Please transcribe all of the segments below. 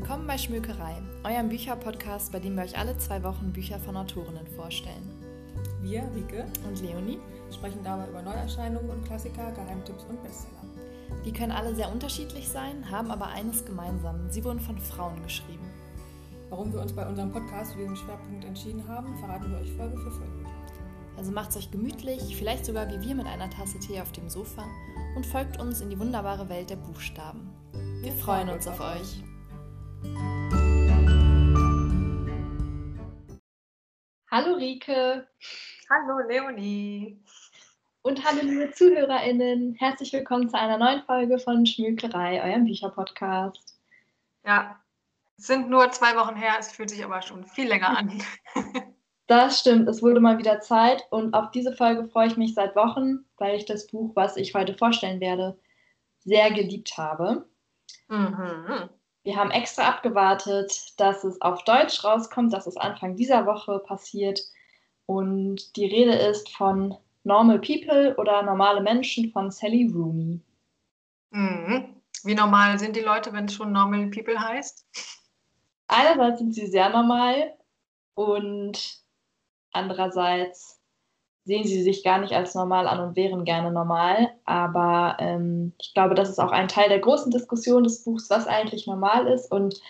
Willkommen bei Schmökerei, eurem Bücherpodcast, bei dem wir euch alle zwei Wochen Bücher von Autorinnen vorstellen. Wir, Rike Und Leonie, sprechen dabei über Neuerscheinungen und Klassiker, Geheimtipps und Bestseller. die können alle sehr unterschiedlich sein, haben aber eines gemeinsam. Sie wurden von Frauen geschrieben. Warum wir uns bei unserem Podcast für diesen Schwerpunkt entschieden haben, verraten wir euch Folge für Folge. Also macht's euch gemütlich, vielleicht sogar wie wir mit einer Tasse Tee auf dem Sofa und folgt uns in die wunderbare Welt der Buchstaben. Wir freuen uns auf euch. Hallo Rike Hallo Leonie. und hallo liebe ZuhörerInnen. Herzlich willkommen zu einer neuen Folge von Schmökerei, eurem Bücherpodcast. Ja, es sind nur zwei Wochen her, es fühlt sich aber schon viel länger an. Das stimmt, es wurde mal wieder Zeit und auf diese Folge freue ich mich seit Wochen, weil ich das Buch, was ich heute vorstellen werde, sehr geliebt habe. Mhm. Wir haben extra abgewartet, dass es auf Deutsch rauskommt, dass es Anfang dieser Woche passiert. Und die Rede ist von Normal People oder Normale Menschen von Sally Rooney. Mhm. Wie normal sind die Leute, wenn es schon Normal People heißt? Einerseits sind sie sehr normal und andererseits sehen sie sich gar nicht als normal an und wären gerne normal. Aber ähm, ich glaube, das ist auch ein Teil der großen Diskussion des Buchs, was eigentlich normal ist. Und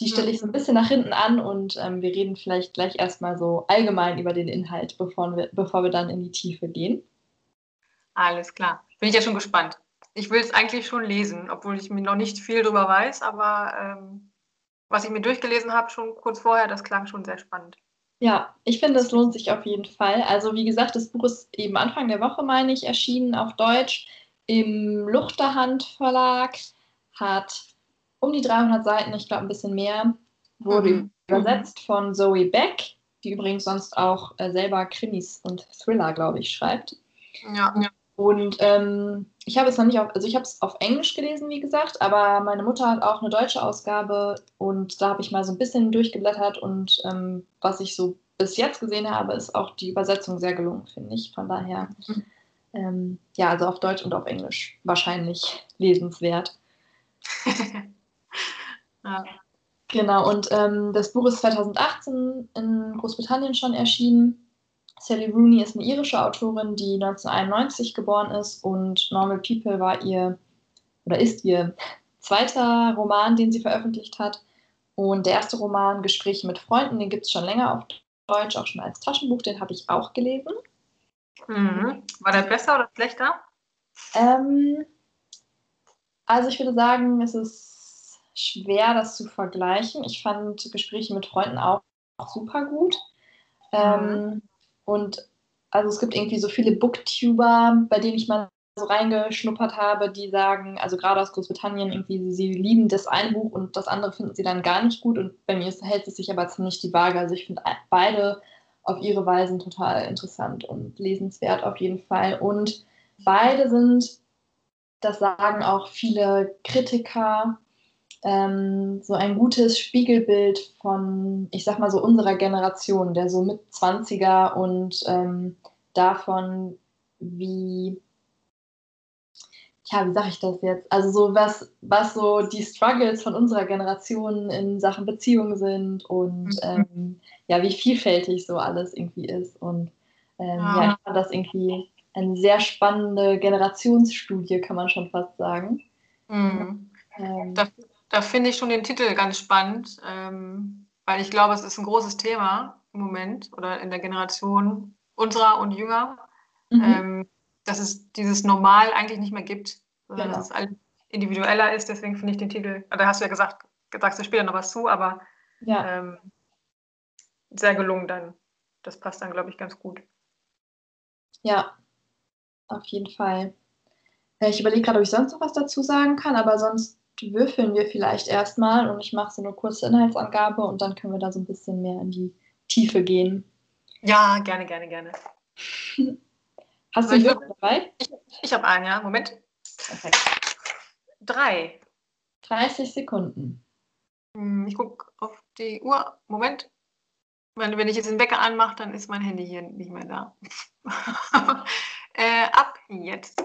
die stelle ich so ein bisschen nach hinten an und ähm, wir reden vielleicht gleich erstmal so allgemein über den Inhalt, bevor wir, bevor wir dann in die Tiefe gehen. Alles klar. Bin ich ja schon gespannt. Ich will es eigentlich schon lesen, obwohl ich mir noch nicht viel darüber weiß, aber ähm, was ich mir durchgelesen habe, schon kurz vorher, das klang schon sehr spannend. Ja, ich finde, es lohnt sich auf jeden Fall. Also wie gesagt, das Buch ist eben Anfang der Woche, meine ich, erschienen auf Deutsch im Luchterhand Verlag, hat um die 300 Seiten, ich glaube ein bisschen mehr, wurde Mhm. übersetzt von Zoe Beck, die übrigens sonst auch äh, selber Krimis und Thriller, glaube ich, schreibt. Ja, ja. Und ähm, ich habe es noch nicht auf, also ich habe es auf Englisch gelesen, wie gesagt, aber meine Mutter hat auch eine deutsche Ausgabe und da habe ich mal so ein bisschen durchgeblättert und ähm, was ich so bis jetzt gesehen habe, ist auch die Übersetzung sehr gelungen, finde ich. Von daher, ähm, ja, also auf Deutsch und auf Englisch wahrscheinlich lesenswert. ja. Genau, und ähm, das Buch ist 2018 in Großbritannien schon erschienen. Sally Rooney ist eine irische Autorin, die 1991 geboren ist und Normal People war ihr oder ist ihr zweiter Roman, den sie veröffentlicht hat. Und der erste Roman, Gespräche mit Freunden, den gibt es schon länger auf Deutsch, auch schon als Taschenbuch, den habe ich auch gelesen. Mhm. War der besser oder schlechter? Ähm, also ich würde sagen, es ist schwer, das zu vergleichen. Ich fand Gespräche mit Freunden auch, auch super gut. Ähm, und also es gibt irgendwie so viele Booktuber, bei denen ich mal so reingeschnuppert habe, die sagen, also gerade aus Großbritannien, irgendwie, sie lieben das eine Buch und das andere finden sie dann gar nicht gut. Und bei mir hält es sich aber ziemlich die Waage. Also ich finde beide auf ihre Weisen total interessant und lesenswert auf jeden Fall. Und beide sind, das sagen auch viele Kritiker, ähm, so ein gutes Spiegelbild von, ich sag mal so, unserer Generation, der so mit 20er und ähm, davon, wie, ja, wie sage ich das jetzt? Also so was, was so die Struggles von unserer Generation in Sachen Beziehungen sind und Mhm. ähm, ja, wie vielfältig so alles irgendwie ist. Und ähm, Ja. ja, ich fand das irgendwie eine sehr spannende Generationsstudie, kann man schon fast sagen. Mhm. Ähm, da finde ich schon den Titel ganz spannend, ähm, weil ich glaube, es ist ein großes Thema im Moment oder in der Generation unserer und jünger, mhm. ähm, dass es dieses Normal eigentlich nicht mehr gibt, sondern Genau. dass es alles individueller ist. Deswegen finde ich den Titel, da hast du ja gesagt, sagst du später noch was zu, aber ja. ähm, sehr gelungen dann. Das passt dann, glaube ich, ganz gut. Ja, auf jeden Fall. Äh, Ich überlege gerade, ob ich sonst noch was dazu sagen kann, aber sonst würfeln wir vielleicht erstmal und ich mache so eine kurze Inhaltsangabe und dann können wir da so ein bisschen mehr in die Tiefe gehen. Ja, gerne, gerne, gerne. Hast du ich einen Würfel dabei? Ich habe einen, ja. Moment. Perfekt. Drei. 30 Sekunden. Hm, Ich gucke auf die Uhr. Moment. Wenn, wenn ich jetzt den Wecker anmache, dann ist mein Handy hier nicht mehr da. äh, ab jetzt.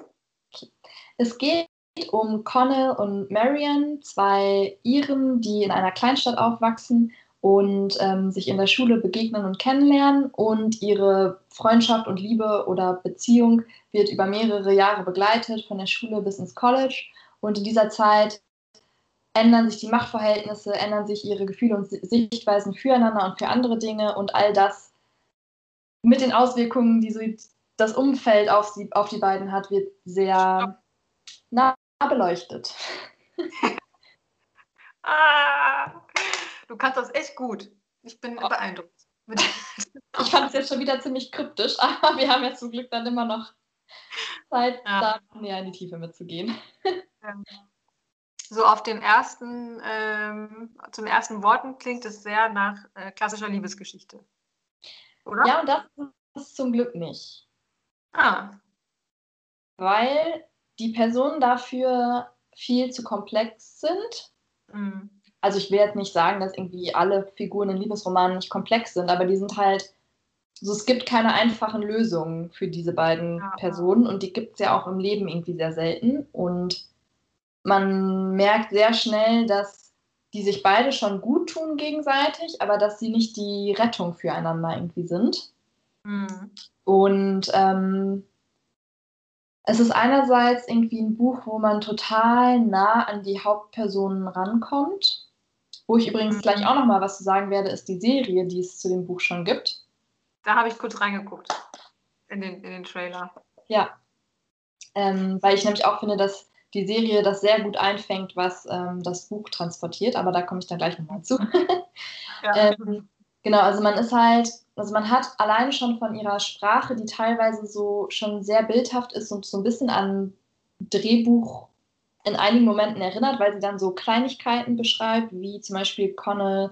Es geht um Connell und Marian, zwei Iren, die in einer Kleinstadt aufwachsen und ähm, sich in der Schule begegnen und kennenlernen. Und ihre Freundschaft und Liebe oder Beziehung wird über mehrere Jahre begleitet, von der Schule bis ins College. Und in dieser Zeit ändern sich die Machtverhältnisse, ändern sich ihre Gefühle und Sichtweisen füreinander und für andere Dinge und all das mit den Auswirkungen, die so das Umfeld auf, sie, auf die beiden hat, wird sehr nah beleuchtet. ah, du kannst das echt gut. Ich bin oh. beeindruckt. ich fand es jetzt schon wieder ziemlich kryptisch, aber wir haben ja zum Glück dann immer noch Zeit, ja. da näher in die Tiefe mitzugehen. So auf den ersten, ähm, zum ersten Worten klingt es sehr nach äh, klassischer Liebesgeschichte. Oder? Ja, und das ist zum Glück nicht. Ah. Weil die Personen dafür viel zu komplex sind. Mhm. Also ich will jetzt nicht sagen, dass irgendwie alle Figuren in Liebesromanen nicht komplex sind, aber die sind halt, also es gibt keine einfachen Lösungen für diese beiden ja. Personen und die gibt es ja auch im Leben irgendwie sehr selten. Und man merkt sehr schnell, dass die sich beide schon gut tun gegenseitig, aber dass sie nicht die Rettung füreinander irgendwie sind. Mhm. Und ähm, es ist einerseits irgendwie ein Buch, wo man total nah an die Hauptpersonen rankommt. Wo ich übrigens gleich mhm. auch noch mal was zu sagen werde, ist die Serie, die es zu dem Buch schon gibt. Da habe ich kurz reingeguckt in den, in den Trailer. Ja, ähm, weil ich nämlich auch finde, dass die Serie das sehr gut einfängt, was ähm, das Buch transportiert, aber da komme ich dann gleich nochmal zu. ja. ähm, genau, also man ist halt also man hat alleine schon von ihrer Sprache, die teilweise so schon sehr bildhaft ist und so ein bisschen an Drehbuch in einigen Momenten erinnert, weil sie dann so Kleinigkeiten beschreibt, wie zum Beispiel Connell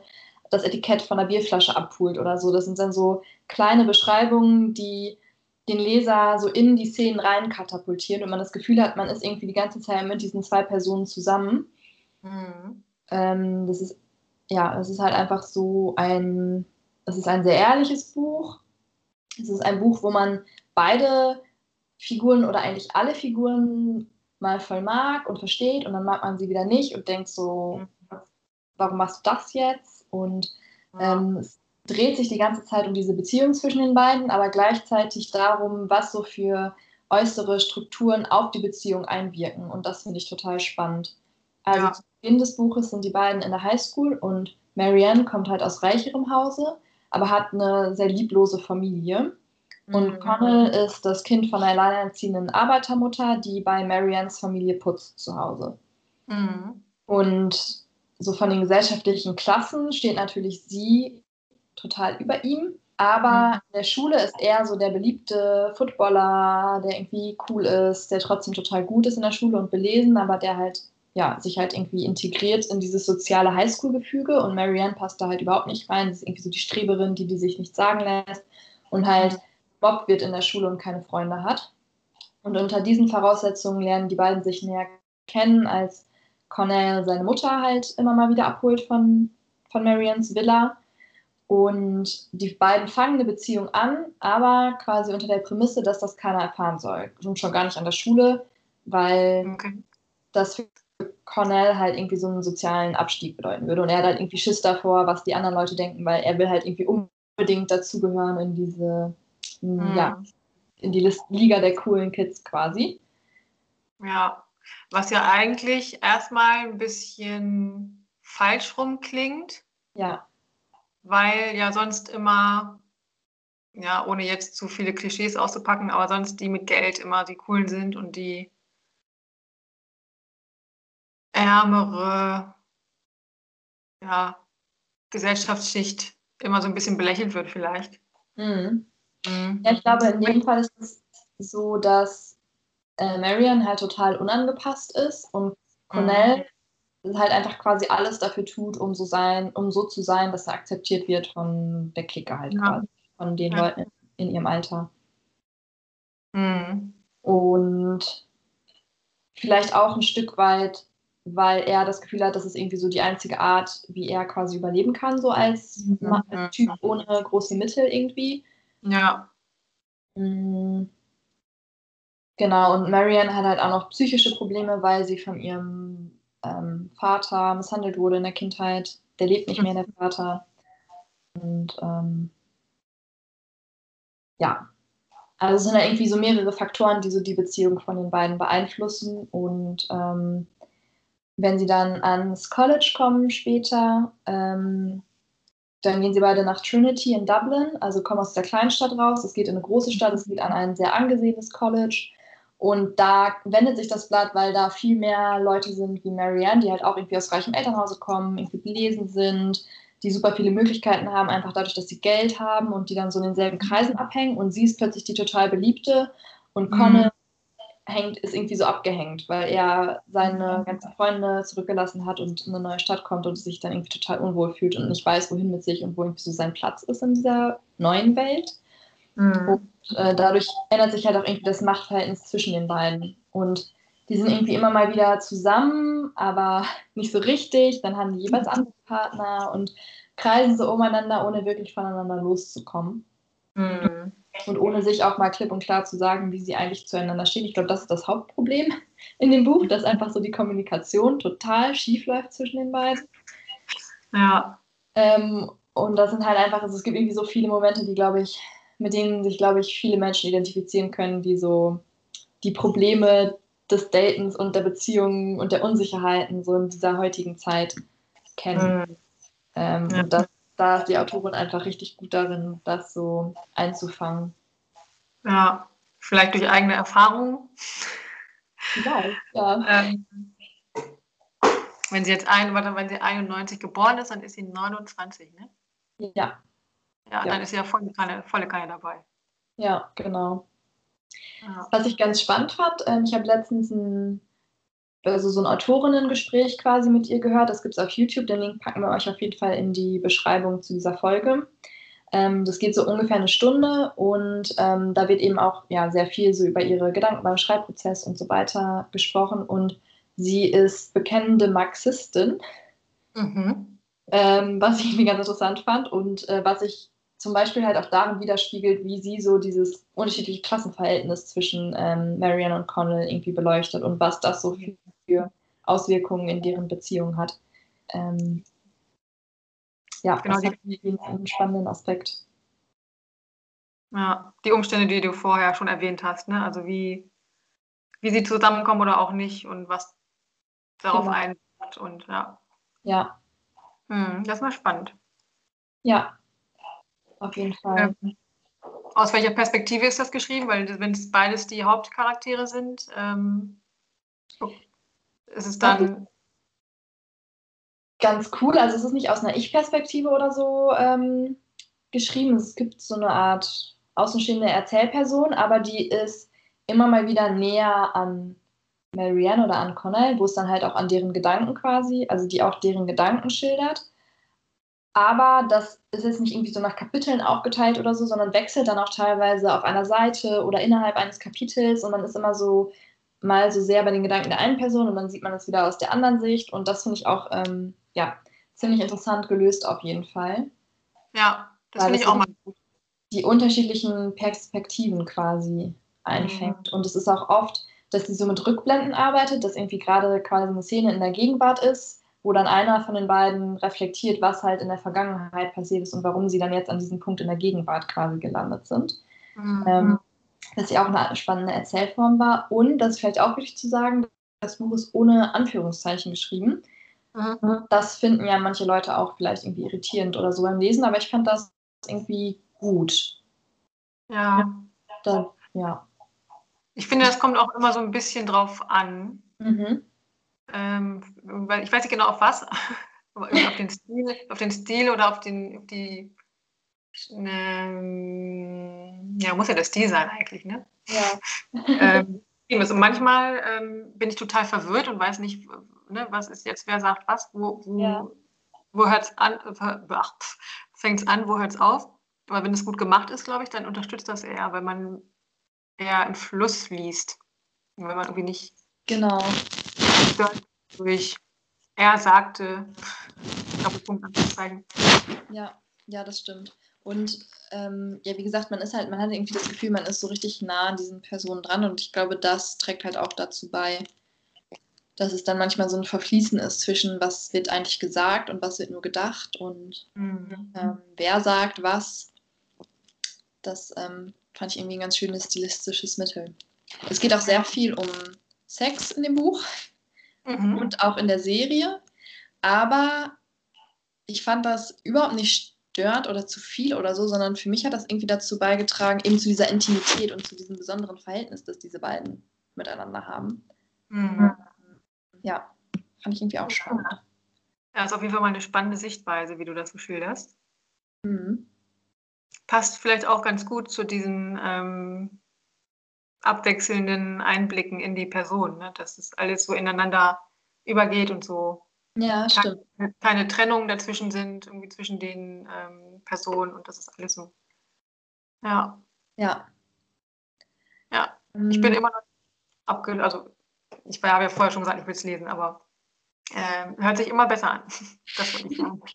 das Etikett von der Bierflasche abholt oder so. Das sind dann so kleine Beschreibungen, die den Leser so in die Szenen rein katapultieren und man das Gefühl hat, man ist irgendwie die ganze Zeit mit diesen zwei Personen zusammen. Mhm. Ähm, das ist ja, es ist halt einfach so ein es ist ein sehr ehrliches Buch. Es ist ein Buch, wo man beide Figuren oder eigentlich alle Figuren mal voll mag und versteht und dann mag man sie wieder nicht und denkt so, warum machst du das jetzt? Und ähm, es dreht sich die ganze Zeit um diese Beziehung zwischen den beiden, aber gleichzeitig darum, was so für äußere Strukturen auf die Beziehung einwirken. Und das finde ich total spannend. Also ja. zu Beginn des Buches sind die beiden in der Highschool und Marianne kommt halt aus reicherem Hause aber hat eine sehr lieblose Familie. Und mhm. Connell ist das Kind von einer alleinerziehenden Arbeitermutter, die bei Marians Familie putzt zu Hause. Mhm. Und so von den gesellschaftlichen Klassen steht natürlich sie total über ihm. Aber mhm. in der Schule ist er so der beliebte Footballer, der irgendwie cool ist, der trotzdem total gut ist in der Schule und belesen, aber der halt ja, sich halt irgendwie integriert in dieses soziale Highschool-Gefüge und Marianne passt da halt überhaupt nicht rein. Sie ist irgendwie so die Streberin, die, die sich nicht sagen lässt und halt Bob wird in der Schule und keine Freunde hat. Und unter diesen Voraussetzungen lernen die beiden sich näher kennen, als Cornell seine Mutter halt immer mal wieder abholt von, von Marians Villa. Und die beiden fangen eine Beziehung an, aber quasi unter der Prämisse, dass das keiner erfahren soll. Und schon gar nicht an der Schule, weil okay. das für Cornell halt irgendwie so einen sozialen Abstieg bedeuten würde. Und er hat halt irgendwie Schiss davor, was die anderen Leute denken, weil er will halt irgendwie unbedingt dazugehören in diese, mhm. ja, in die Liga der coolen Kids quasi. Ja, was ja eigentlich erstmal ein bisschen falsch rum klingt. Ja. Weil ja sonst immer, ja, ohne jetzt zu viele Klischees auszupacken, aber sonst die mit Geld immer die coolen sind und die ärmere ja, Gesellschaftsschicht immer so ein bisschen belächelt wird vielleicht. Mhm. Mhm. Ja, ich glaube, in dem Fall ist es so, dass äh, Marion halt total unangepasst ist und Cornell mhm. halt einfach quasi alles dafür tut, um so sein, um so zu sein, dass er akzeptiert wird von der Clique halt ja. quasi, von den ja. Leuten in ihrem Alter. Mhm. Und vielleicht auch ein Stück weit weil er das Gefühl hat, das ist irgendwie so die einzige Art, wie er quasi überleben kann, so als, mhm. Typ ohne große Mittel irgendwie. Ja. Mm. Genau, und Marianne hat halt auch noch psychische Probleme, weil sie von ihrem ähm, Vater misshandelt wurde in der Kindheit. Der lebt nicht mehr, der Vater. Und ähm, ja, also es sind ja irgendwie so mehrere Faktoren, die so die Beziehung von den beiden beeinflussen. Und ähm, wenn sie dann ans College kommen später, ähm, dann gehen sie beide nach Trinity in Dublin, also kommen aus der Kleinstadt raus. Es geht in eine große Stadt, es geht an ein sehr angesehenes College. Und da wendet sich das Blatt, weil da viel mehr Leute sind wie Marianne, die halt auch irgendwie aus reichem Elternhause kommen, irgendwie belesen sind, die super viele Möglichkeiten haben, einfach dadurch, dass sie Geld haben und die dann so in denselben Kreisen abhängen. Und sie ist plötzlich die total beliebte und Connell. Hängt, ist irgendwie so abgehängt, weil er seine ganzen Freunde zurückgelassen hat und in eine neue Stadt kommt und sich dann irgendwie total unwohl fühlt und nicht weiß, wohin mit sich und wo irgendwie so sein Platz ist in dieser neuen Welt. Mhm. Und äh, dadurch ändert sich halt auch irgendwie das Machtverhältnis zwischen den beiden. Und die sind irgendwie immer mal wieder zusammen, aber nicht so richtig. Dann haben die jeweils andere Partner und kreisen so umeinander, ohne wirklich voneinander loszukommen. Mhm. Und ohne sich auch mal klipp und klar zu sagen, wie sie eigentlich zueinander stehen. Ich glaube, das ist das Hauptproblem in dem Buch, dass einfach so die Kommunikation total schief läuft zwischen den beiden. Ja. Ähm, und das sind halt einfach, also es gibt irgendwie so viele Momente, die, glaube ich, mit denen sich, glaube ich, viele Menschen identifizieren können, die so die Probleme des Datens und der Beziehungen und der Unsicherheiten so in dieser heutigen Zeit kennen. Mhm. Ähm, ja. Und das, da ist die Autorin einfach richtig gut darin, das so einzufangen. Ja, vielleicht durch eigene Erfahrungen. Ja, ja. Ähm, wenn sie jetzt ein, warte, wenn sie 91 geboren ist, dann ist sie 29, ne? Ja. Ja, ja. dann ist ja volle Kanne, volle Kanne dabei. Ja, genau. Ja. Was ich ganz spannend fand, ähm, ich habe letztens ein, also so ein Autorinnengespräch quasi mit ihr gehört. Das gibt es auf YouTube. Den Link packen wir euch auf jeden Fall in die Beschreibung zu dieser Folge. Ähm, das geht so ungefähr eine Stunde und ähm, da wird eben auch ja, sehr viel so über ihre Gedanken beim Schreibprozess und so weiter gesprochen. Und sie ist bekennende Marxistin, mhm. ähm, was ich irgendwie ganz interessant fand und äh, was ich zum Beispiel halt auch darin widerspiegelt, wie sie so dieses unterschiedliche Klassenverhältnis zwischen ähm, Marianne und Connell irgendwie beleuchtet und was das so für, Auswirkungen in deren Beziehung hat. Ähm, ja, genau, das ist einen spannenden Aspekt. Ja, die Umstände, die du vorher schon erwähnt hast, ne? also wie, wie sie zusammenkommen oder auch nicht und was darauf genau. einwirkt und ja. Ja. Hm, das war spannend. Ja, auf jeden Fall. Ähm, aus welcher Perspektive ist das geschrieben? Weil wenn es beides die Hauptcharaktere sind, ähm, ist es dann. Ganz cool. Also es ist nicht aus einer Ich-Perspektive oder so ähm, geschrieben. Es gibt so eine Art außenstehende Erzählperson, aber die ist immer mal wieder näher an Marianne oder an Connell, wo es dann halt auch an deren Gedanken quasi, also die auch deren Gedanken schildert. Aber das ist jetzt nicht irgendwie so nach Kapiteln aufgeteilt oder so, sondern wechselt dann auch teilweise auf einer Seite oder innerhalb eines Kapitels und man ist immer so mal so sehr bei den Gedanken der einen Person und dann sieht man es wieder aus der anderen Sicht und das finde ich auch ähm, ja, ziemlich interessant gelöst auf jeden Fall. Ja, das finde ich auch mal gut. Die unterschiedlichen Perspektiven quasi einfängt mhm. und es ist auch oft, dass sie so mit Rückblenden arbeitet, dass irgendwie gerade quasi eine Szene in der Gegenwart ist wo dann einer von den beiden reflektiert, was halt in der Vergangenheit passiert ist und warum sie dann jetzt an diesem Punkt in der Gegenwart quasi gelandet sind. Mhm. Ähm, dass sie auch eine spannende Erzählform war. Und, das ist vielleicht auch wichtig zu sagen, das Buch ist ohne Anführungszeichen geschrieben. Mhm. Das finden ja manche Leute auch vielleicht irgendwie irritierend oder so beim Lesen, aber ich fand das irgendwie gut. Ja. Da, ja. Ich finde, das kommt auch immer so ein bisschen drauf an. Mhm ähm, ich weiß nicht genau auf was, auf den Stil, auf den Stil oder auf, den, auf die, ähm, ja, muss ja der Stil sein eigentlich, ne? Ja. ähm, und manchmal ähm, bin ich total verwirrt und weiß nicht, ne, was ist jetzt, wer sagt was, wo, wo, ja. wo hört es an, fängt es an, wo hört es auf. Aber wenn es gut gemacht ist, glaube ich, dann unterstützt das eher, weil man eher im Fluss liest. Wenn man irgendwie nicht Genau durch er sagte, Doppelpunkt anzuzeigen. Ja, ja, das stimmt. Und ähm, ja, wie gesagt, man ist halt, man hat irgendwie das Gefühl, man ist so richtig nah an diesen Personen dran und ich glaube, das trägt halt auch dazu bei, dass es dann manchmal so ein Verfließen ist zwischen was wird eigentlich gesagt und was wird nur gedacht und mhm. ähm, wer sagt was. Das ähm, fand ich irgendwie ein ganz schönes stilistisches Mittel. Es geht auch sehr viel um Sex in dem Buch mhm. und auch in der Serie, aber ich fand das überhaupt nicht stört oder zu viel oder so, sondern für mich hat das irgendwie dazu beigetragen, eben zu dieser Intimität und zu diesem besonderen Verhältnis, das diese beiden miteinander haben. Mhm. Ja, fand ich irgendwie auch spannend. Ja, ist auf jeden Fall mal eine spannende Sichtweise, wie du das so schilderst. Mhm. Passt vielleicht auch ganz gut zu diesen ähm, abwechselnden Einblicken in die Person, ne? dass es alles so ineinander übergeht und so ja, stimmt. Keine, keine Trennung dazwischen sind, irgendwie zwischen den ähm, Personen und das ist alles so. Ja. Ja. Ja. Ich bin mhm. immer noch abge... Also, ich habe ja vorher schon gesagt, ich will es lesen, aber äh, hört sich immer besser an. das wollte ich sagen.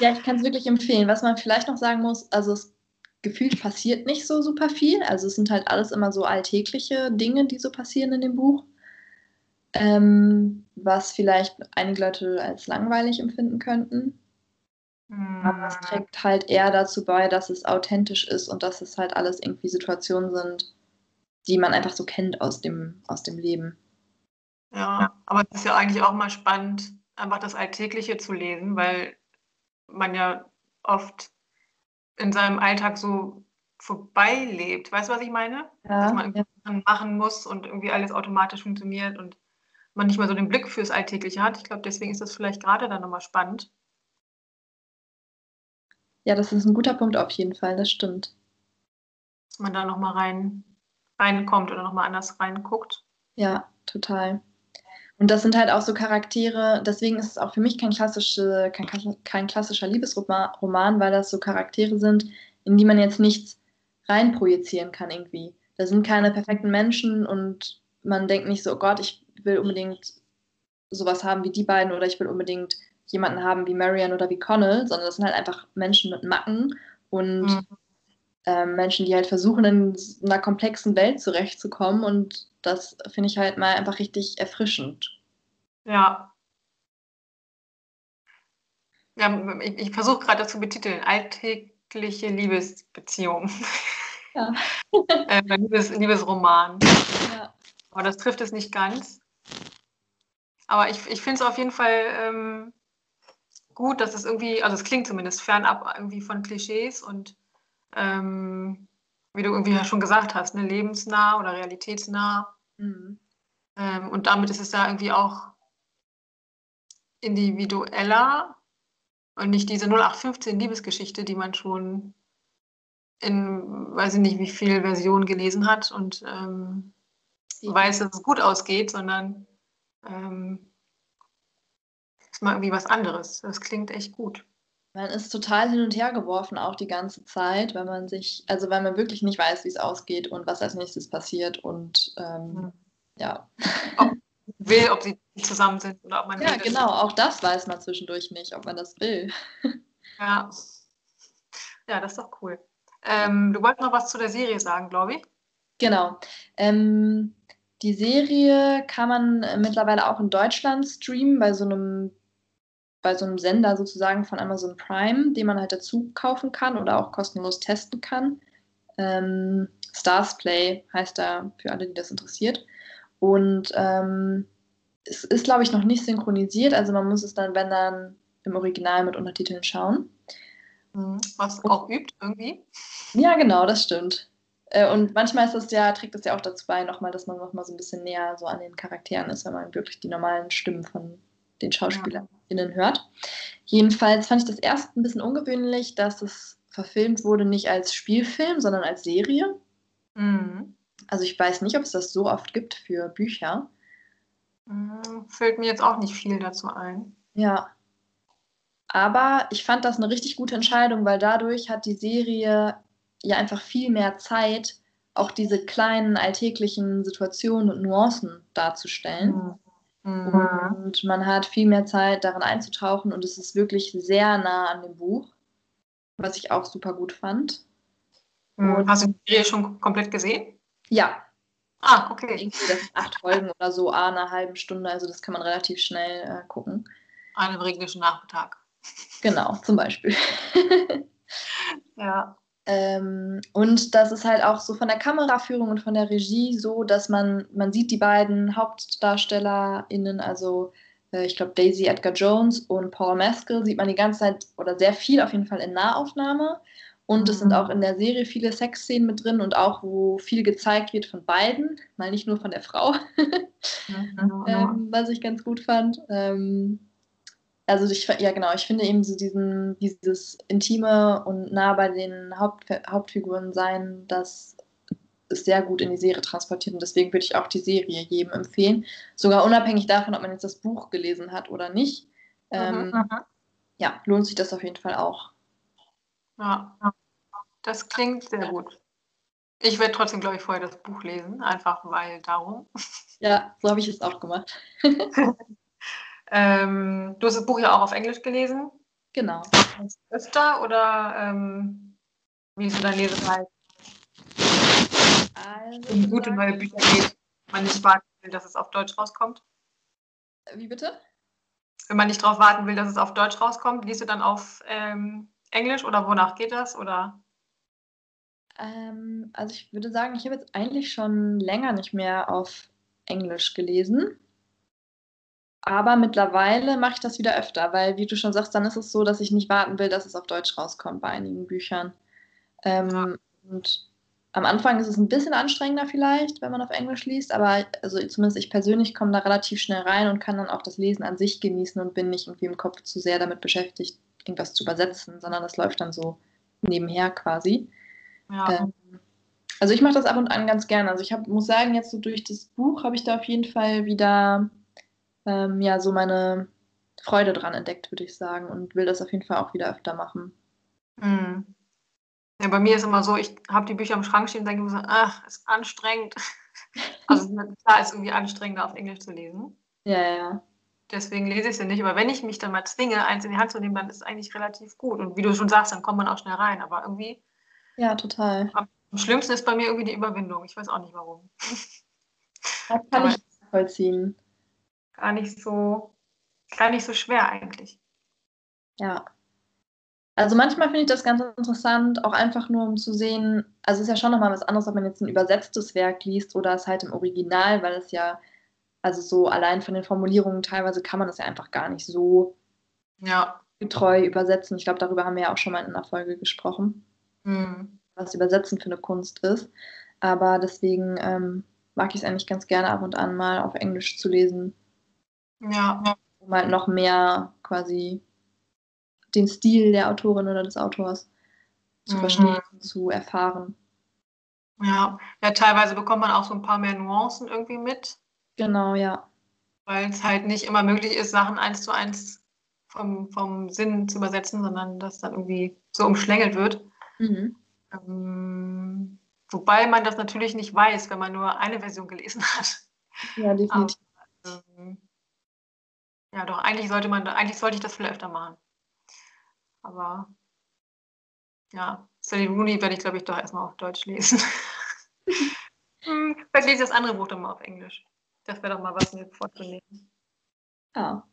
Ja, ich kann es wirklich empfehlen. Was man vielleicht noch sagen muss, also es gefühlt passiert nicht so super viel. Also es sind halt alles immer so alltägliche Dinge, die so passieren in dem Buch ähm, was vielleicht einige Leute als langweilig empfinden könnten. Mhm. Aber es trägt halt eher dazu bei, dass es authentisch ist und dass es halt alles irgendwie Situationen sind, die man einfach so kennt aus dem, aus dem Leben. Ja, aber es ist ja eigentlich auch mal spannend, einfach das Alltägliche zu lesen, weil man ja oft in seinem Alltag so vorbeilebt. Weißt du, was ich meine? Ja, Dass man ja. machen muss und irgendwie alles automatisch funktioniert und man nicht mal so den Blick fürs Alltägliche hat. Ich glaube, deswegen ist das vielleicht gerade dann nochmal spannend. Ja, das ist ein guter Punkt auf jeden Fall, das stimmt. Dass man da nochmal rein, reinkommt oder nochmal anders reinguckt. Ja, total. Und das sind halt auch so Charaktere, deswegen ist es auch für mich kein, klassische, kein, kein klassischer Liebesroman, weil das so Charaktere sind, in die man jetzt nichts reinprojizieren kann irgendwie. Da sind keine perfekten Menschen und man denkt nicht so, oh Gott, ich will unbedingt sowas haben wie die beiden oder ich will unbedingt jemanden haben wie Marian oder wie Connell, sondern das sind halt einfach Menschen mit Macken und mhm. äh, Menschen, die halt versuchen, in einer komplexen Welt zurechtzukommen und das finde ich halt mal einfach richtig erfrischend. Ja. Ja, ich, ich versuche gerade zu betiteln. Alltägliche Liebesbeziehung. Ja. äh, Liebes, Liebesroman. Ja. Aber das trifft es nicht ganz. Aber ich, ich finde es auf jeden Fall ähm, gut, dass es irgendwie, also es klingt zumindest fernab irgendwie von Klischees und ähm, wie du irgendwie ja schon gesagt hast, ne, lebensnah oder realitätsnah. Mhm. Ähm, und damit ist es da irgendwie auch individueller und nicht diese 0815 Liebesgeschichte, die man schon in, weiß ich nicht, wie viele Versionen gelesen hat und ähm, weiß, dass es gut ausgeht, sondern ähm, ist mal irgendwie was anderes. Das klingt echt gut. Man ist total hin und her geworfen auch die ganze Zeit, wenn man sich, also weil man wirklich nicht weiß, wie es ausgeht und was als nächstes passiert und ähm, mhm. ja. Ob will, ob sie zusammen sind oder ob man. Ja, genau, auch das weiß man zwischendurch nicht, ob man das will. Ja. Ja, das ist doch cool. Ähm, du wolltest noch was zu der Serie sagen, glaube ich. Genau. Ähm, die Serie kann man äh, mittlerweile auch in Deutschland streamen bei so einem bei so einem Sender sozusagen von Amazon Prime, den man halt dazu kaufen kann oder auch kostenlos testen kann. Ähm, Stars Play heißt da für alle, die das interessiert. Und ähm, es ist, glaube ich, noch nicht synchronisiert, also man muss es dann, wenn dann, im Original mit Untertiteln schauen. Mhm. Was auch übt irgendwie. Ja, genau, das stimmt. Äh, und manchmal ist das ja, trägt das ja auch dazu bei, nochmal, dass man nochmal so ein bisschen näher so an den Charakteren ist, wenn man wirklich die normalen Stimmen von den SchauspielerInnen hört. Jedenfalls fand ich das erst ein bisschen ungewöhnlich, dass es verfilmt wurde, nicht als Spielfilm, sondern als Serie. Mhm. Also ich weiß nicht, ob es das so oft gibt für Bücher. Mhm, fällt mir jetzt auch nicht viel dazu ein. Ja. Aber ich fand das eine richtig gute Entscheidung, weil dadurch hat die Serie ja einfach viel mehr Zeit, auch diese kleinen alltäglichen Situationen und Nuancen darzustellen. Mhm. Und man hat viel mehr Zeit, darin einzutauchen und es ist wirklich sehr nah an dem Buch. was ich auch super gut fand. Mhm. Und Hast du die Serie schon komplett gesehen? Ja. Ah, okay. Irgendwie das sind acht Folgen oder so, a einer halben Stunde, also das kann man relativ schnell äh, gucken. An einem regnischen Nachmittag. Genau, zum Beispiel. ja. Ähm, und das ist halt auch so von der Kameraführung und von der Regie so, dass man, man sieht die beiden HauptdarstellerInnen, also äh, ich glaube Daisy Edgar Jones und Paul Mescal, sieht man die ganze Zeit oder sehr viel auf jeden Fall in Nahaufnahme. Und es sind mhm. auch in der Serie viele Sexszenen mit drin und auch, wo viel gezeigt wird von beiden, mal nicht nur von der Frau, mhm. ähm, was ich ganz gut fand. Ähm, also ich, ja genau, ich finde eben so diesen, dieses intime und nah bei den Haupt, Hauptfiguren sein, das ist sehr gut in die Serie transportiert und deswegen würde ich auch die Serie jedem empfehlen. Sogar unabhängig davon, ob man jetzt das Buch gelesen hat oder nicht. Ähm, mhm. Ja, lohnt sich das auf jeden Fall auch. Ja, das klingt sehr gut. Ich werde trotzdem, glaube ich, vorher das Buch lesen, einfach weil darum. Ja, so habe ich es auch gemacht. Ähm, du hast das Buch ja auch auf Englisch gelesen. Genau. Öfter oder ähm, wie ist dein Leseverhalten? Also, um gute neue Bücher geht, wenn man nicht warten will, dass es auf Deutsch rauskommt. Wie bitte? Wenn man nicht darauf warten will, dass es auf Deutsch rauskommt, liest du dann auf ähm, Englisch oder wonach geht das? Oder? Ähm, also ich würde sagen, ich habe jetzt eigentlich schon länger nicht mehr auf Englisch gelesen. Aber mittlerweile mache ich das wieder öfter, weil, wie du schon sagst, dann ist es so, dass ich nicht warten will, dass es auf Deutsch rauskommt bei einigen Büchern. Ähm, und am Anfang ist es ein bisschen anstrengender vielleicht, wenn man auf Englisch liest, aber also zumindest ich persönlich komme da relativ schnell rein und kann dann auch das Lesen an sich genießen und bin nicht irgendwie im Kopf zu sehr damit beschäftigt, irgendwas zu übersetzen, sondern das läuft dann so nebenher quasi. Ja. Ähm, also ich mache das ab und an ganz gerne. Also ich hab, muss sagen, jetzt so durch das Buch habe ich da auf jeden Fall wieder ähm, ja, so meine Freude dran entdeckt, würde ich sagen, und will das auf jeden Fall auch wieder öfter machen. Mhm. Ja, bei mir ist immer so, ich habe die Bücher im Schrank stehen und denke mir so, ach, ist anstrengend. Also klar, ist irgendwie anstrengender auf Englisch zu lesen. Ja, ja. Deswegen lese ich sie nicht. Aber wenn ich mich dann mal zwinge, eins in die Hand zu nehmen, dann ist es eigentlich relativ gut. Und wie du schon sagst, dann kommt man auch schnell rein. Aber irgendwie. Ja, total. Am schlimmsten ist bei mir irgendwie die Überwindung. Ich weiß auch nicht warum. Das kann Aber ich vollziehen gar nicht so, gar nicht so schwer eigentlich. Ja. Also manchmal finde ich das ganz interessant, auch einfach nur um zu sehen, also es ist ja schon nochmal was anderes, ob man jetzt ein übersetztes Werk liest oder es halt im Original, weil es ja, also so allein von den Formulierungen teilweise kann man das ja einfach gar nicht so ja. getreu übersetzen. Ich glaube, darüber haben wir ja auch schon mal in einer Folge gesprochen, mhm. was Übersetzen für eine Kunst ist. Aber deswegen ähm, mag ich es eigentlich ganz gerne ab und an mal auf Englisch zu lesen, ja. Um halt noch mehr quasi den Stil der Autorin oder des Autors zu mhm. verstehen, zu erfahren. Ja. ja, teilweise bekommt man auch so ein paar mehr Nuancen irgendwie mit. Genau, ja. Weil es halt nicht immer möglich ist, Sachen eins zu eins vom, vom Sinn zu übersetzen, sondern dass dann irgendwie so umschlängelt wird. Mhm. Ähm, wobei man das natürlich nicht weiß, wenn man nur eine Version gelesen hat. Ja, definitiv. Aber, ähm, ja, doch, eigentlich sollte man, eigentlich sollte ich das viel öfter machen. Aber ja, Sally Rooney werde ich, glaube ich, doch erstmal auf Deutsch lesen. hm, vielleicht lese ich das andere Buch dann mal auf Englisch. Das wäre doch mal was, mir vorzunehmen. Ja.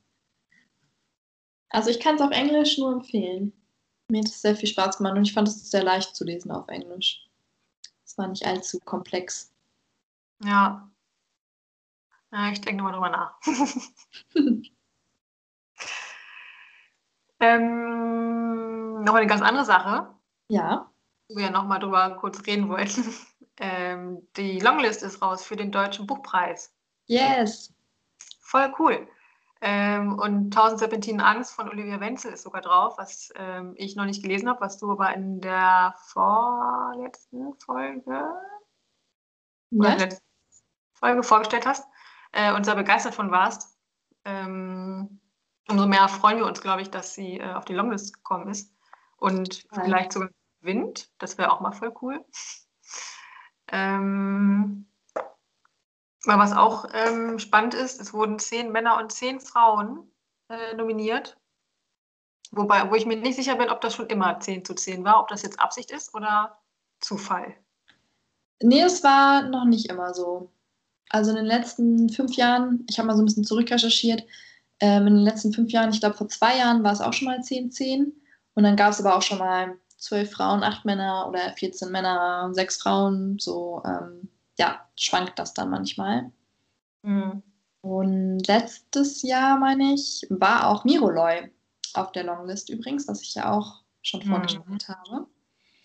Also ich kann es auf Englisch nur empfehlen. Mir hat es sehr viel Spaß gemacht und ich fand es sehr leicht zu lesen auf Englisch. Es war nicht allzu komplex. Ja. Ja, ich denke mal drüber nach. Ähm, noch eine ganz andere Sache. Ja. Wo wir ja nochmal drüber kurz reden wollten. Ähm, die Longlist ist raus für den Deutschen Buchpreis. Yes. Voll cool. Ähm, und 1000 Serpentinen Angst von Olivia Wenzel ist sogar drauf, was ähm, ich noch nicht gelesen habe, was du aber in der vorletzten Folge, ja. Folge vorgestellt hast äh, und sehr begeistert von warst. Ähm, umso mehr freuen wir uns, glaube ich, dass sie äh, auf die Longlist gekommen ist und ja. vielleicht sogar gewinnt. Das wäre auch mal voll cool. Ähm, aber was auch ähm, spannend ist, es wurden zehn Männer und zehn Frauen äh, nominiert. Wobei, wo ich mir nicht sicher bin, ob das schon immer 10 zu 10 war, ob das jetzt Absicht ist oder Zufall. Nee, es war noch nicht immer so. Also in den letzten fünf Jahren, ich habe mal so ein bisschen zurückrecherchiert, ähm, in den letzten fünf Jahren, ich glaube vor zwei Jahren war es auch schon mal 10-10. Und dann gab es aber auch schon mal zwölf Frauen, acht Männer oder 14 Männer, sechs Frauen. So, ähm, ja, schwankt das dann manchmal. Mhm. Und letztes Jahr, meine ich, war auch Miroloy auf der Longlist übrigens, was ich ja auch schon mhm. vorgestellt mhm. habe.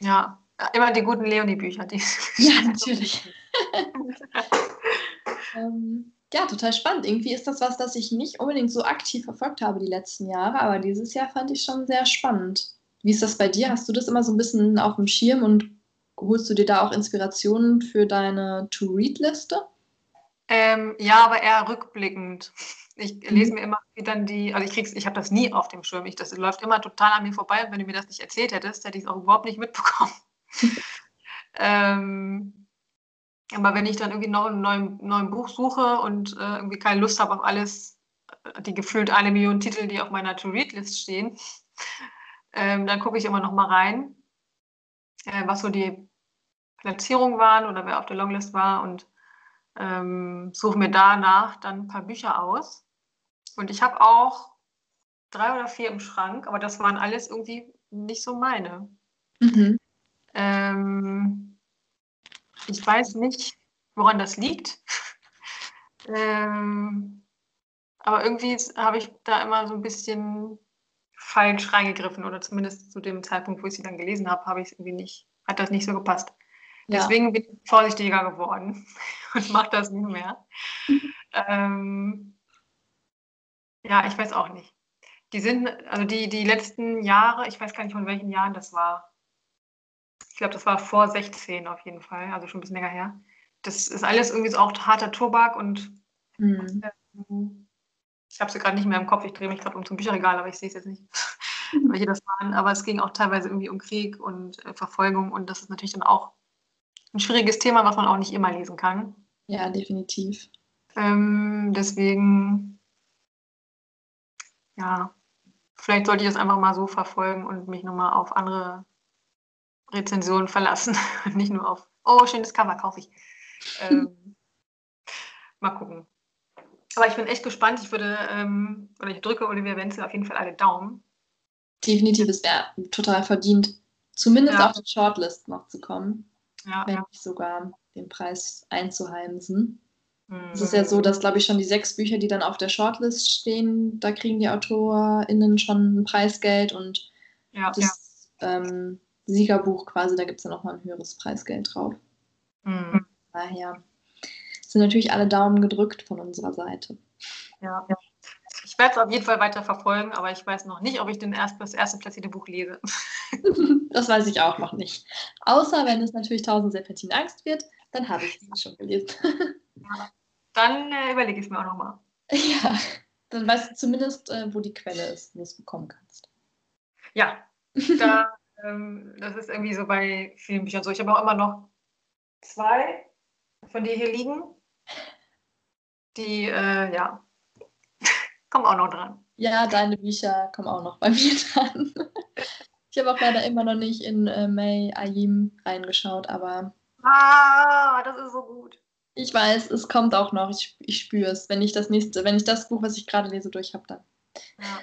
Ja, immer die guten Leonie-Bücher. Die ja, natürlich. ähm, ja, total spannend. Irgendwie ist das was, das ich nicht unbedingt so aktiv verfolgt habe die letzten Jahre, aber dieses Jahr fand ich schon sehr spannend. Wie ist das bei dir? Hast du das immer so ein bisschen auf dem Schirm und holst du dir da auch Inspirationen für deine To-Read-Liste? Ähm, ja, aber eher rückblickend. Ich mhm. lese mir immer dann die, also ich krieg's, ich habe das nie auf dem Schirm. Ich, das läuft immer total an mir vorbei und wenn du mir das nicht erzählt hättest, hätte ich es auch überhaupt nicht mitbekommen. ähm, aber wenn ich dann irgendwie noch ein neues neuen Buch suche und äh, irgendwie keine Lust habe auf alles, äh, die gefühlt eine Million Titel, die auf meiner To-Read-List stehen, ähm, dann gucke ich immer noch mal rein, äh, was so die Platzierungen waren oder wer auf der Longlist war und ähm, suche mir danach dann ein paar Bücher aus. Und ich habe auch drei oder vier im Schrank, aber das waren alles irgendwie nicht so meine. Mhm. Ähm, ich weiß nicht, woran das liegt. ähm, aber irgendwie habe ich da immer so ein bisschen falsch reingegriffen oder zumindest zu dem Zeitpunkt, wo ich sie dann gelesen habe, habe ich es irgendwie nicht, hat das nicht so gepasst. Ja. Deswegen bin ich vorsichtiger geworden und mache das nicht mehr. ähm, ja, ich weiß auch nicht. Die sind, also die, die letzten Jahre, ich weiß gar nicht von welchen Jahren das war, ich glaube, das war vor 16 auf jeden Fall, also schon ein bisschen länger her. Das ist alles irgendwie so auch harter Tobak und mhm. ähm, ich habe sie gerade nicht mehr im Kopf. Ich drehe mich gerade um zum Bücherregal, aber ich sehe es jetzt nicht, welche das waren. Aber es ging auch teilweise irgendwie um Krieg und äh, Verfolgung und das ist natürlich dann auch ein schwieriges Thema, was man auch nicht immer lesen kann. Ja, definitiv. Ähm, deswegen, ja, vielleicht sollte ich das einfach mal so verfolgen und mich nochmal auf andere Rezensionen verlassen. Nicht nur auf, oh, schönes Cover, kaufe ich. Ähm, mal gucken. Aber ich bin echt gespannt. Ich würde, ähm, oder ich drücke Olivia Wenzel auf jeden Fall alle Daumen. Definitiv, es wäre total verdient, zumindest ja. auf die Shortlist noch zu kommen. Ja, wenn ja. nicht sogar den Preis einzuheimsen. Mhm. Es ist ja so, dass, glaube ich, schon die sechs Bücher, die dann auf der Shortlist stehen, da kriegen die AutorInnen schon ein Preisgeld und ja, das ähm, Siegerbuch quasi, da gibt es dann nochmal ein höheres Preisgeld drauf. Mhm. Daher sind natürlich alle Daumen gedrückt von unserer Seite. Ja, ja. Ich werde es auf jeden Fall weiter verfolgen, aber ich weiß noch nicht, ob ich den erst, das erste platzierte Buch lese. das weiß ich auch noch nicht. Außer wenn es natürlich 1000 Serpentinen Angst wird, dann habe ich es schon gelesen. ja, dann äh, überlege ich es mir auch nochmal. Ja, dann weißt du zumindest, äh, wo die Quelle ist, wo du es bekommen kannst. Ja, da, das ist irgendwie so bei vielen Büchern so. Ich habe auch immer noch zwei von dir hier liegen. Die, äh, ja, kommen auch noch dran. Ja, deine Bücher kommen auch noch bei mir dran. Ich habe auch leider immer noch nicht in äh, May Ayim reingeschaut, aber. Ah, das ist so gut. Ich weiß, es kommt auch noch. Ich, ich spüre es. Wenn ich das nächste, wenn ich das Buch, was ich gerade lese, durch habe, dann. Ja.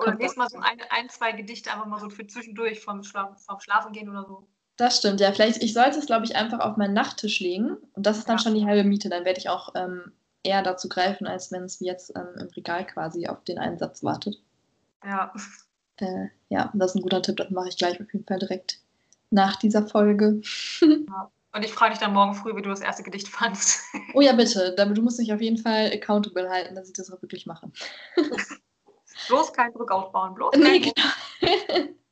Oder liest mal so ein, ein, zwei Gedichte einfach mal so für zwischendurch vom, Schla vom Schlafen gehen oder so. Das stimmt, ja. Vielleicht, ich sollte es, glaube ich, einfach auf meinen Nachttisch legen. Und das ist dann ja. schon die halbe Miete. Dann werde ich auch ähm, eher dazu greifen, als wenn es wie jetzt ähm, im Regal quasi auf den Einsatz wartet. Ja. Äh, ja, das ist ein guter Tipp. Das mache ich gleich auf jeden Fall direkt nach dieser Folge. Ja. Und ich frage dich dann morgen früh, wie du das erste Gedicht fandst. Oh ja, bitte. Du musst mich auf jeden Fall accountable halten, dass ich das auch wirklich mache. bloß kein Druck aufbauen. Bloß nee, genau.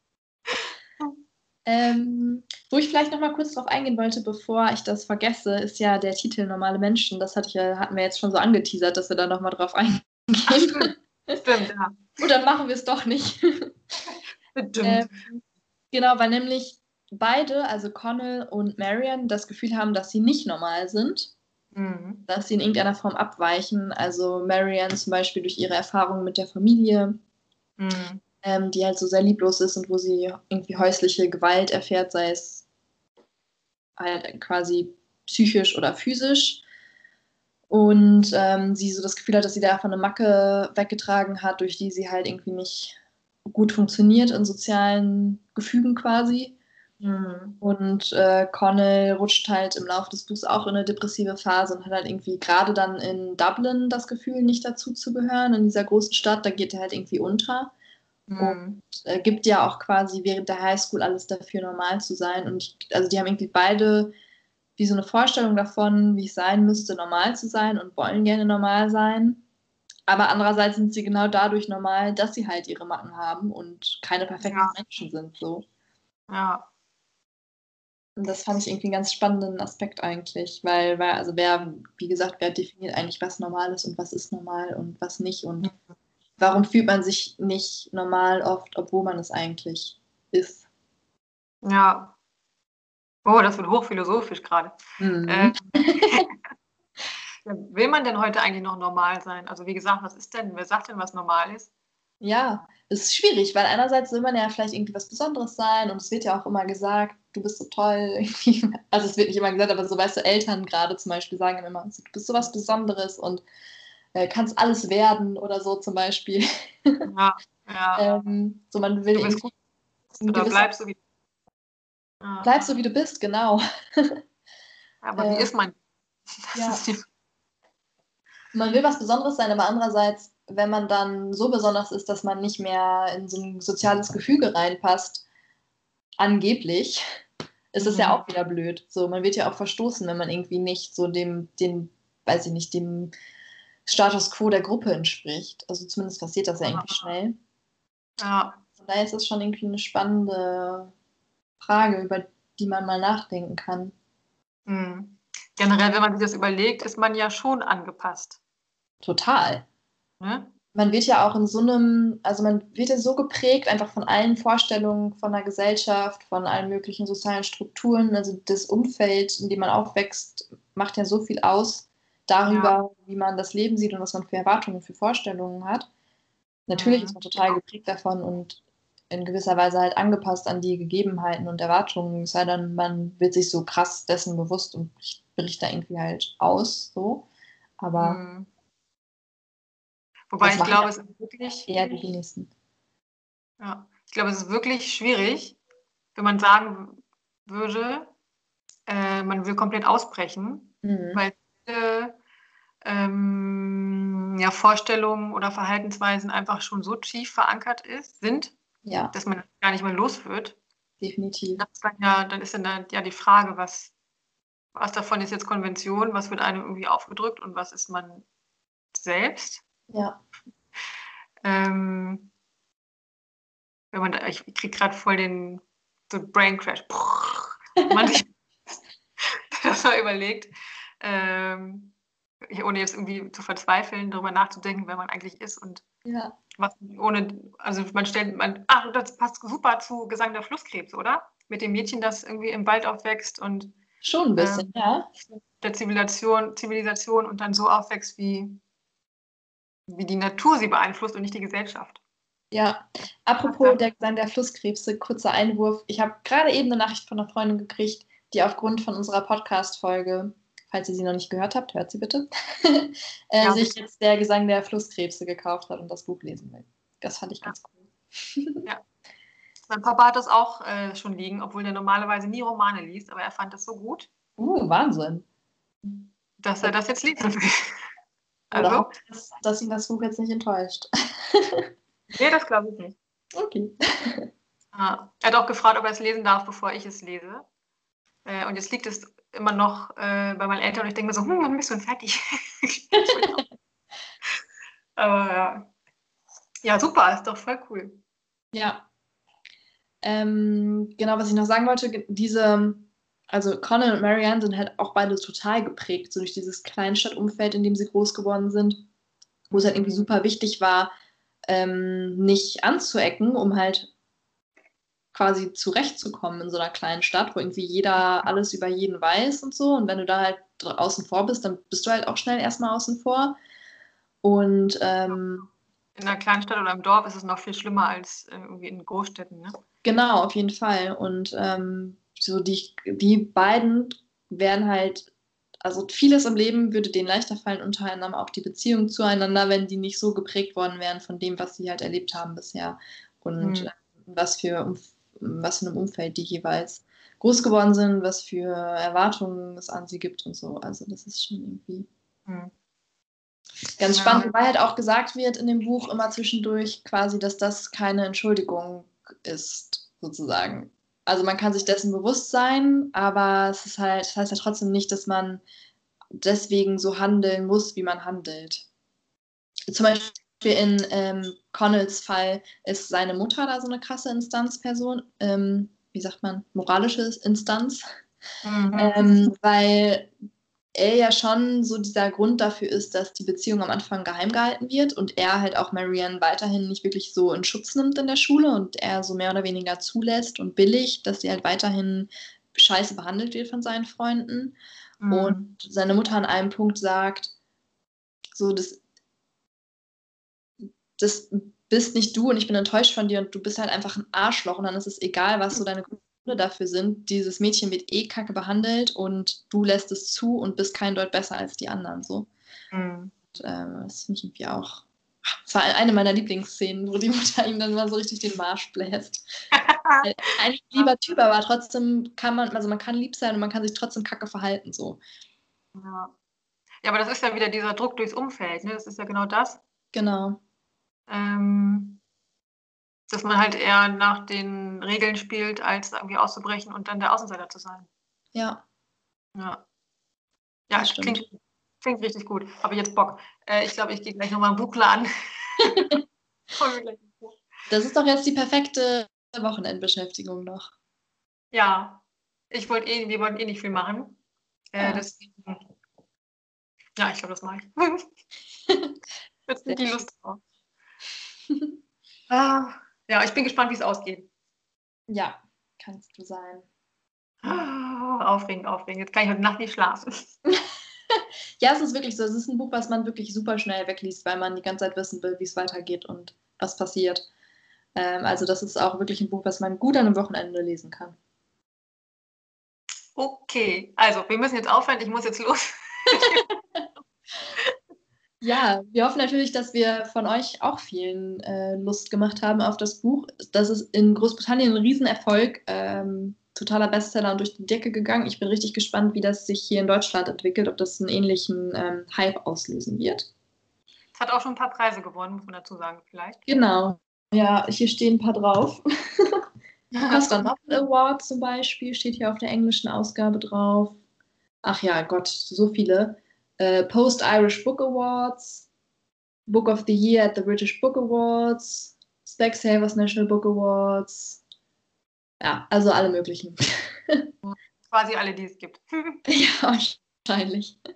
Ähm, wo ich vielleicht noch mal kurz drauf eingehen wollte, bevor ich das vergesse, ist ja der Titel Normale Menschen. Das hatte ich ja, hatten wir jetzt schon so angeteasert, dass wir da noch mal drauf eingehen. Ach, stimmt. stimmt, ja. Oder machen wir es doch nicht. Stimmt. Ähm, genau, weil nämlich beide, also Connell und Marion, das Gefühl haben, dass sie nicht normal sind. Mhm. Dass sie in irgendeiner Form abweichen. Also Marion zum Beispiel durch ihre Erfahrungen mit der Familie. Mhm ähm, die halt so sehr lieblos ist und wo sie irgendwie häusliche Gewalt erfährt, sei es halt quasi psychisch oder physisch. Und ähm, sie so das Gefühl hat, dass sie davon eine Macke weggetragen hat, durch die sie halt irgendwie nicht gut funktioniert in sozialen Gefügen quasi. Mhm. Und äh, Connell rutscht halt im Laufe des Buchs auch in eine depressive Phase und hat halt irgendwie gerade dann in Dublin das Gefühl, nicht dazu zu gehören, in dieser großen Stadt, da geht er halt irgendwie unter. Mhm. Und äh, gibt ja auch quasi während der Highschool alles dafür, normal zu sein. Und ich, also die haben irgendwie beide wie so eine Vorstellung davon, wie es sein müsste, normal zu sein und wollen gerne normal sein. Aber andererseits sind sie genau dadurch normal, dass sie halt ihre Macken haben und keine perfekten ja. Menschen sind. So. Ja, das fand ich irgendwie einen ganz spannenden Aspekt eigentlich, weil, weil, also wer, wie gesagt, wer definiert eigentlich, was normal ist und was ist normal und was nicht und warum fühlt man sich nicht normal oft, obwohl man es eigentlich ist. Ja. Oh, das wird hochphilosophisch gerade. Mhm. Äh, will man denn heute eigentlich noch normal sein? Also wie gesagt, was ist denn, wer sagt denn, was normal ist? Ja, es ist schwierig, weil einerseits will man ja vielleicht irgendwie was Besonderes sein und es wird ja auch immer gesagt, du bist so toll. also es wird nicht immer gesagt, aber so weißt du, Eltern gerade zum Beispiel sagen immer, du bist so was Besonderes und äh, kannst alles werden oder so zum Beispiel. Ja, ja. ähm, so man will du bist gut. Oder bleib so wie ja. Bleib so wie du bist, genau. aber äh, wie ist man? Ja. Man will was Besonderes sein, aber andererseits wenn man dann so besonders ist, dass man nicht mehr in so ein soziales Gefüge reinpasst, angeblich, ist es mhm. ja auch wieder blöd. So, man wird ja auch verstoßen, wenn man irgendwie nicht so dem, dem, weiß ich nicht, dem Status quo der Gruppe entspricht. Also zumindest passiert das ja irgendwie schnell. Ja. Von daher ist es schon irgendwie eine spannende Frage, über die man mal nachdenken kann. Mhm. Generell, wenn man sich das überlegt, ist man ja schon angepasst. Total. Ne? Man wird ja auch in so einem, also man wird ja so geprägt einfach von allen Vorstellungen von der Gesellschaft, von allen möglichen sozialen Strukturen. Also das Umfeld, in dem man aufwächst, macht ja so viel aus darüber, ja. wie man das Leben sieht und was man für Erwartungen, für Vorstellungen hat. Natürlich mhm. ist man total geprägt davon und in gewisser Weise halt angepasst an die Gegebenheiten und Erwartungen, es sei denn, man wird sich so krass dessen bewusst und bricht da irgendwie halt aus, so. Aber mhm. Wobei ich glaube, es ist wirklich. Eher die wenigsten. Ja, ich glaube, es ist wirklich schwierig, wenn man sagen würde, äh, man will komplett ausbrechen, mhm. weil viele ähm, ja, Vorstellungen oder Verhaltensweisen einfach schon so tief verankert ist, sind, ja. dass man gar nicht mehr los wird. Definitiv. Dann, ja, dann ist dann ja die Frage, was, was davon ist jetzt Konvention, was wird einem irgendwie aufgedrückt und was ist man selbst. Ja. Ähm, wenn man ich kriege gerade voll den so Brain Crash. man sich das mal überlegt, ähm, ohne jetzt irgendwie zu verzweifeln, darüber nachzudenken, wer man eigentlich ist und ja. was ohne, also man stellt, man, ach, das passt super zu Gesang der Flusskrebs, oder? Mit dem Mädchen, das irgendwie im Wald aufwächst und schon ein bisschen, ähm, ja. Der Zivilisation, Zivilisation und dann so aufwächst wie wie die Natur sie beeinflusst und nicht die Gesellschaft. Ja, apropos der Gesang der Flusskrebse, kurzer Einwurf. Ich habe gerade eben eine Nachricht von einer Freundin gekriegt, die aufgrund von unserer Podcast-Folge, falls ihr sie noch nicht gehört habt, hört sie bitte, äh, ja, sich jetzt der Gesang der Flusskrebse gekauft hat und das Buch lesen will. Das fand ich ganz cool. ja. Mein Papa hat das auch äh, schon liegen, obwohl er normalerweise nie Romane liest, aber er fand das so gut. Uh, Wahnsinn. Dass er das jetzt lesen will. Also? Oder dass, dass ihn das Buch jetzt nicht enttäuscht. nee, das glaube ich nicht. Okay. Ja. Er hat auch gefragt, ob er es lesen darf, bevor ich es lese. Äh, und jetzt liegt es immer noch äh, bei meinen Eltern und ich denke mir so, hm, wann bist du denn fertig? Aber ja. Ja, super, ist doch voll cool. Ja. Ähm, genau, was ich noch sagen wollte, diese also Conan und Marianne sind halt auch beide total geprägt, so durch dieses Kleinstadtumfeld, in dem sie groß geworden sind, wo es halt irgendwie super wichtig war, ähm, nicht anzuecken, um halt quasi zurechtzukommen in so einer kleinen Stadt, wo irgendwie jeder alles über jeden weiß und so. Und wenn du da halt außen vor bist, dann bist du halt auch schnell erstmal außen vor. Und ähm, in einer Kleinstadt oder im Dorf ist es noch viel schlimmer als äh, irgendwie in Großstädten, ne? Genau, auf jeden Fall. Und ähm, so die, die beiden werden halt, also vieles im Leben würde denen leichter fallen, unter anderem auch die Beziehung zueinander, wenn die nicht so geprägt worden wären von dem, was sie halt erlebt haben bisher und mhm. was, für, was für ein Umfeld die jeweils groß geworden sind, was für Erwartungen es an sie gibt und so. Also das ist schon irgendwie mhm. ganz ja. spannend, weil halt auch gesagt wird in dem Buch immer zwischendurch quasi, dass das keine Entschuldigung ist, sozusagen. Also man kann sich dessen bewusst sein, aber es ist halt, das heißt ja trotzdem nicht, dass man deswegen so handeln muss, wie man handelt. Zum Beispiel in ähm, Connells Fall ist seine Mutter da so eine krasse Instanzperson. Ähm, wie sagt man, moralische Instanz. Mhm. Ähm, weil er ja schon so dieser Grund dafür ist, dass die Beziehung am Anfang geheim gehalten wird und er halt auch Marianne weiterhin nicht wirklich so in Schutz nimmt in der Schule und er so mehr oder weniger zulässt und billigt, dass sie halt weiterhin scheiße behandelt wird von seinen Freunden. Mhm. Und seine Mutter an einem Punkt sagt, so, das, das bist nicht du und ich bin enttäuscht von dir und du bist halt einfach ein Arschloch und dann ist es egal, was so deine dafür sind. Dieses Mädchen wird eh kacke behandelt und du lässt es zu und bist kein Deut besser als die anderen. So. Mhm. Und, äh, das finde ich irgendwie auch. Das war eine meiner Lieblingsszenen, wo die Mutter ihm dann mal so richtig den Marsch bläst. ein lieber Typ, aber trotzdem kann man, also man kann lieb sein und man kann sich trotzdem kacke verhalten. So. Ja. ja, aber das ist ja wieder dieser Druck durchs Umfeld, ne? Das ist ja genau das. Genau ähm, dass man halt eher nach den Regeln spielt, als irgendwie auszubrechen und dann der Außenseiter zu sein. Ja. Ja. Ja, klingt, klingt richtig gut. Habe jetzt Bock. Äh, ich glaube, ich gehe gleich nochmal einen Buchler an. das ist doch jetzt die perfekte Wochenendbeschäftigung noch. Ja, ich wollte eh, wir wollten eh nicht viel machen. Äh, ja. Deswegen, ja, ich glaube, das mache ich. jetzt nicht die Lust drauf. ah, ja, ich bin gespannt, wie es ausgeht. Ja, kannst du sein. Ah, aufregend, aufregend. Jetzt kann ich heute Nacht nicht schlafen. ja, es ist wirklich so. Es ist ein Buch, was man wirklich super schnell wegliest, weil man die ganze Zeit wissen will, wie es weitergeht und was passiert. Ähm, also das ist auch wirklich ein Buch, was man gut an einem Wochenende lesen kann. Okay, also wir müssen jetzt aufhören. Ich muss jetzt los. Ja, wir hoffen natürlich, dass wir von euch auch vielen äh, Lust gemacht haben auf das Buch. Das ist in Großbritannien ein Riesenerfolg, ähm, totaler Bestseller und durch die Decke gegangen. Ich bin richtig gespannt, wie das sich hier in Deutschland entwickelt, ob das einen ähnlichen ähm, Hype auslösen wird. Es hat auch schon ein paar Preise gewonnen, muss man dazu sagen, vielleicht. Genau. Ja, hier stehen ein paar drauf. Costa Novel Award zum Beispiel steht hier auf der englischen Ausgabe drauf. Ach ja, Gott, so viele äh, Post-Irish Book Awards, Book of the Year at the British Book Awards, Specsavers National Book Awards. Ja, also alle möglichen. Quasi alle, die es gibt. ja, wahrscheinlich.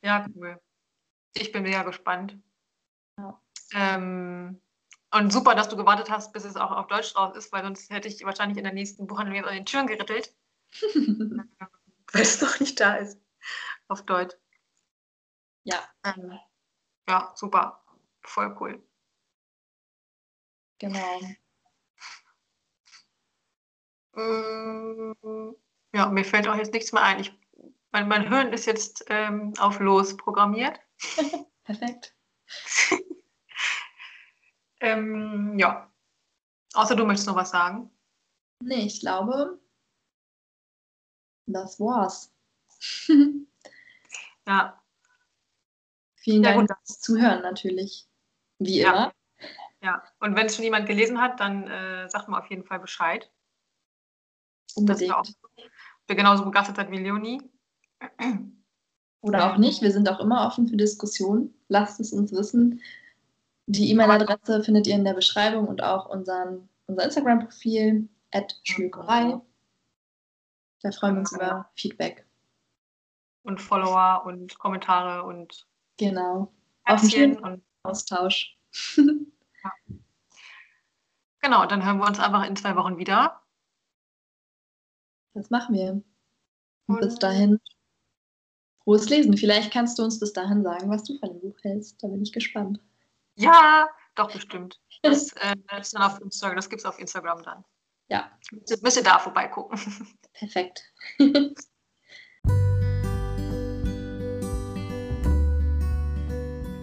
Ja, cool. Ich bin mega gespannt. Ja. Ähm, und super, dass du gewartet hast, bis es auch auf Deutsch raus ist, weil sonst hätte ich wahrscheinlich in der nächsten Buchhandlung jetzt an den Türen gerittelt. weil es noch nicht da ist auf Deutsch. Ja. Ähm, ja, super. Voll cool. Genau. Mm, ja, mir fällt auch jetzt nichts mehr ein. Ich, mein, mein Hirn ist jetzt ähm, auf Los programmiert. Perfekt. ähm, ja. Außer du möchtest noch was sagen. Nee, ich glaube, das war's. Ja. Vielen ja, Dank fürs Zuhören natürlich. Wie ja. immer. Ja, und wenn es schon jemand gelesen hat, dann äh, sagt mal auf jeden Fall Bescheid. Unbedingt. Dass wir genauso begeistert seid wie Leonie. Oder auch nicht. Wir sind auch immer offen für Diskussionen. Lasst es uns wissen. Die E-Mail-Adresse findet ihr in der Beschreibung und auch unseren, unser Instagram-Profil, schmökerei. Da freuen wir uns über Feedback und Follower und Kommentare und genau. Herzchen und Austausch. ja. Genau, dann hören wir uns einfach in zwei Wochen wieder. Das machen wir. Und, und bis dahin frohes Lesen. Vielleicht kannst du uns bis dahin sagen, was du von dem Buch hältst. Da bin ich gespannt. Ja, doch, bestimmt. Das, äh, das, dann auf Instagram, das gibt es auf Instagram dann. Ja. Müsst ihr da vorbeigucken. Perfekt.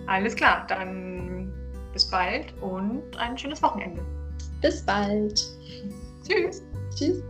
Alles klar, dann bis bald und ein schönes Wochenende. Bis bald. Tschüss. Tschüss.